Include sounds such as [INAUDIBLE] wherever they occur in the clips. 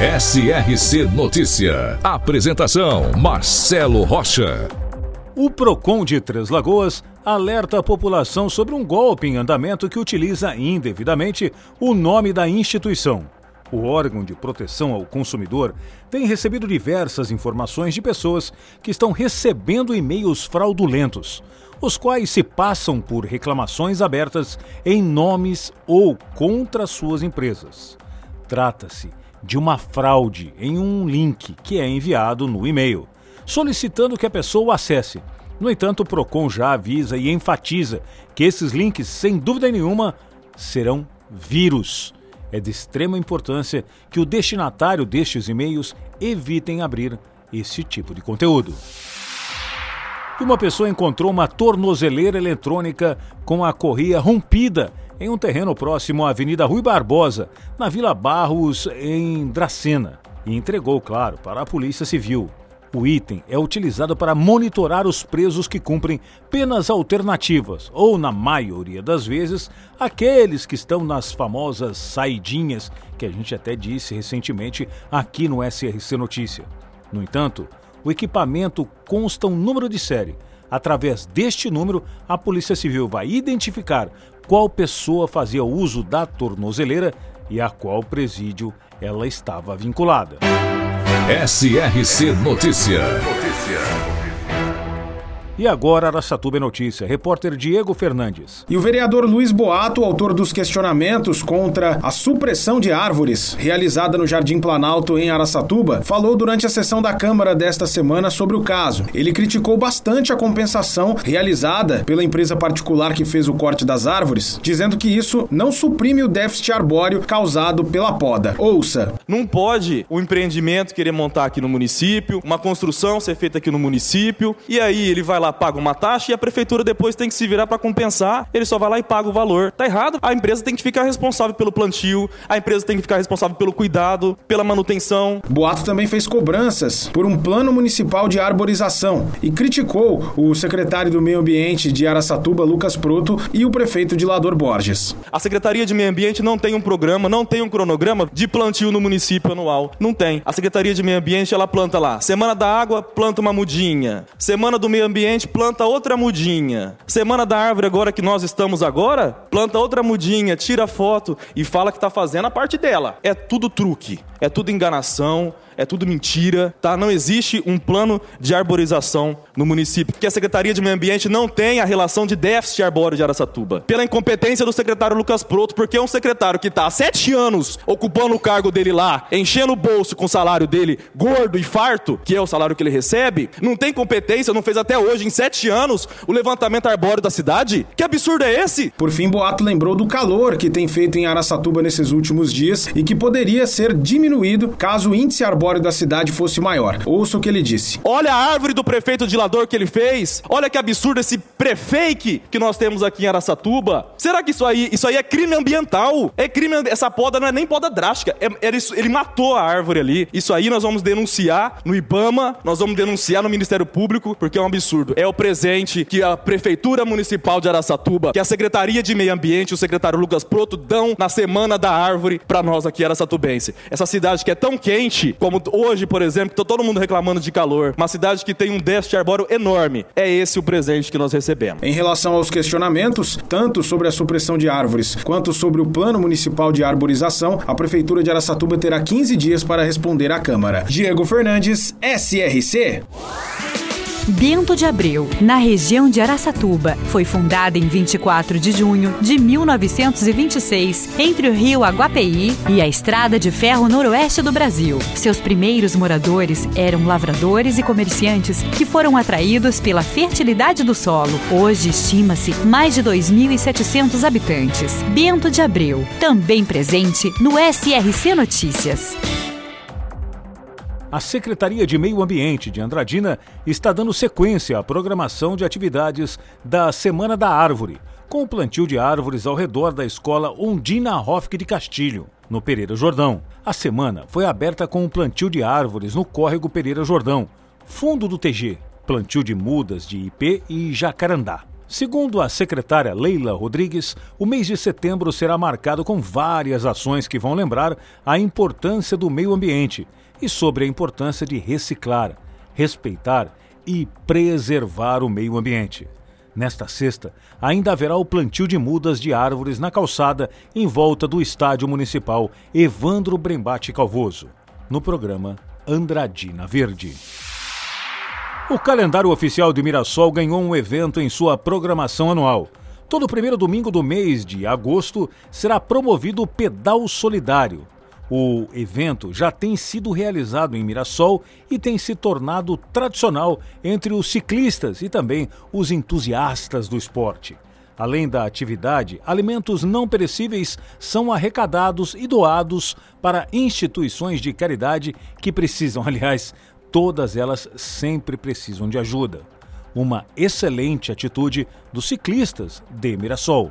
SRC Notícia. Apresentação: Marcelo Rocha. O Procon de Três Lagoas alerta a população sobre um golpe em andamento que utiliza indevidamente o nome da instituição. O órgão de proteção ao consumidor tem recebido diversas informações de pessoas que estão recebendo e-mails fraudulentos, os quais se passam por reclamações abertas em nomes ou contra suas empresas. Trata-se de uma fraude em um link que é enviado no e-mail, solicitando que a pessoa acesse. No entanto, o Procon já avisa e enfatiza que esses links, sem dúvida nenhuma, serão vírus. É de extrema importância que o destinatário destes e-mails evitem abrir esse tipo de conteúdo. Uma pessoa encontrou uma tornozeleira eletrônica com a correia rompida em um terreno próximo à Avenida Rui Barbosa, na Vila Barros, em Dracena, e entregou, claro, para a Polícia Civil. O item é utilizado para monitorar os presos que cumprem penas alternativas, ou, na maioria das vezes, aqueles que estão nas famosas saidinhas, que a gente até disse recentemente aqui no SRC Notícia. No entanto, o equipamento consta um número de série. Através deste número, a Polícia Civil vai identificar qual pessoa fazia uso da tornozeleira e a qual presídio ela estava vinculada. SRC Notícia. E agora, Araçatuba é Notícia. Repórter Diego Fernandes. E o vereador Luiz Boato, autor dos questionamentos contra a supressão de árvores realizada no Jardim Planalto em Araçatuba, falou durante a sessão da Câmara desta semana sobre o caso. Ele criticou bastante a compensação realizada pela empresa particular que fez o corte das árvores, dizendo que isso não suprime o déficit arbóreo causado pela poda. Ouça. Não pode o empreendimento querer montar aqui no município, uma construção ser feita aqui no município, e aí ele vai lá, paga uma taxa e a prefeitura depois tem que se virar para compensar, ele só vai lá e paga o valor. Tá errado. A empresa tem que ficar responsável pelo plantio, a empresa tem que ficar responsável pelo cuidado, pela manutenção. Boato também fez cobranças por um plano municipal de arborização e criticou o secretário do Meio Ambiente de Araçatuba, Lucas Proto, e o prefeito de Lador Borges. A Secretaria de Meio Ambiente não tem um programa, não tem um cronograma de plantio no município anual. Não tem. A Secretaria de Meio Ambiente, ela planta lá. Semana da água, planta uma mudinha. Semana do Meio Ambiente, planta outra mudinha. Semana da árvore agora que nós estamos agora, planta outra mudinha, tira foto e fala que está fazendo a parte dela. É tudo truque, é tudo enganação, é tudo mentira, tá? Não existe um plano de arborização no município, porque a Secretaria de Meio Ambiente não tem a relação de déficit arbóreo de Araçatuba. Pela incompetência do secretário Lucas Proto, porque é um secretário que está há sete anos ocupando o cargo dele lá, enchendo o bolso com o salário dele gordo e farto, que é o salário que ele recebe, não tem competência, não fez até hoje, em sete anos, o levantamento arbóreo da cidade? Que absurdo é esse? Por fim, Boato lembrou do calor que tem feito em Araçatuba nesses últimos dias e que poderia ser diminuído caso o índice arbóreo arbóreo da cidade fosse maior. Ouça o que ele disse. Olha a árvore do prefeito de Lador que ele fez. Olha que absurdo esse prefake que nós temos aqui em Araçatuba. Será que isso aí, isso aí é crime ambiental? É crime, essa poda não é nem poda drástica. É, isso, ele matou a árvore ali. Isso aí nós vamos denunciar no IBAMA, nós vamos denunciar no Ministério Público, porque é um absurdo. É o presente que a Prefeitura Municipal de Araçatuba, que a Secretaria de Meio Ambiente, o secretário Lucas Proto, dão na Semana da Árvore para nós aqui araçatubense. Essa cidade que é tão quente como como hoje, por exemplo, tá todo mundo reclamando de calor, uma cidade que tem um déficit arbóreo enorme. É esse o presente que nós recebemos. Em relação aos questionamentos, tanto sobre a supressão de árvores quanto sobre o Plano Municipal de Arborização, a Prefeitura de Araçatuba terá 15 dias para responder à Câmara. Diego Fernandes, SRC. Bento de Abreu, na região de Araçatuba, foi fundada em 24 de junho de 1926, entre o rio Aguapeí e a Estrada de Ferro Noroeste do Brasil. Seus primeiros moradores eram lavradores e comerciantes que foram atraídos pela fertilidade do solo. Hoje estima-se mais de 2.700 habitantes. Bento de Abreu, também presente no SRC Notícias. A Secretaria de Meio Ambiente de Andradina está dando sequência à programação de atividades da Semana da Árvore, com o plantio de árvores ao redor da escola Ondina Hofke de Castilho, no Pereira Jordão. A semana foi aberta com o plantio de árvores no córrego Pereira Jordão, fundo do TG, plantio de mudas de IP e jacarandá. Segundo a secretária Leila Rodrigues, o mês de setembro será marcado com várias ações que vão lembrar a importância do meio ambiente e sobre a importância de reciclar, respeitar e preservar o meio ambiente. Nesta sexta, ainda haverá o plantio de mudas de árvores na calçada em volta do Estádio Municipal Evandro Brembate Calvoso, no programa Andradina Verde. O calendário oficial de Mirassol ganhou um evento em sua programação anual. Todo primeiro domingo do mês de agosto será promovido o Pedal Solidário, o evento já tem sido realizado em Mirassol e tem se tornado tradicional entre os ciclistas e também os entusiastas do esporte. Além da atividade, alimentos não perecíveis são arrecadados e doados para instituições de caridade que precisam, [LAUGHS] aliás, todas elas sempre precisam de ajuda. Uma excelente atitude dos ciclistas de Mirassol.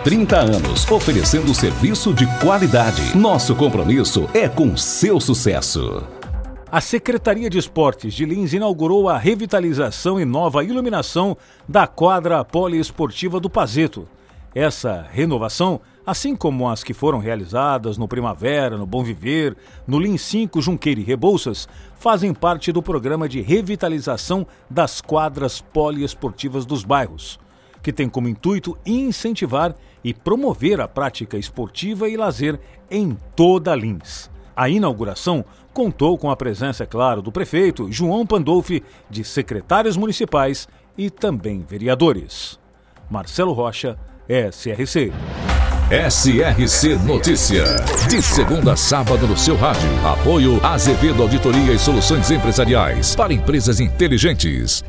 30 anos, oferecendo serviço de qualidade. Nosso compromisso é com seu sucesso. A Secretaria de Esportes de Lins inaugurou a revitalização e nova iluminação da quadra poliesportiva do Pazeto. Essa renovação, assim como as que foram realizadas no Primavera, no Bom Viver, no Lins 5, Junqueira e Rebouças, fazem parte do programa de revitalização das quadras poliesportivas dos bairros que tem como intuito incentivar e promover a prática esportiva e lazer em toda Lins. A inauguração contou com a presença, é claro, do prefeito João Pandolfi, de secretários municipais e também vereadores. Marcelo Rocha, SRC. SRC Notícia. De segunda a sábado no seu rádio. Apoio Azevedo Auditoria e Soluções Empresariais para empresas inteligentes.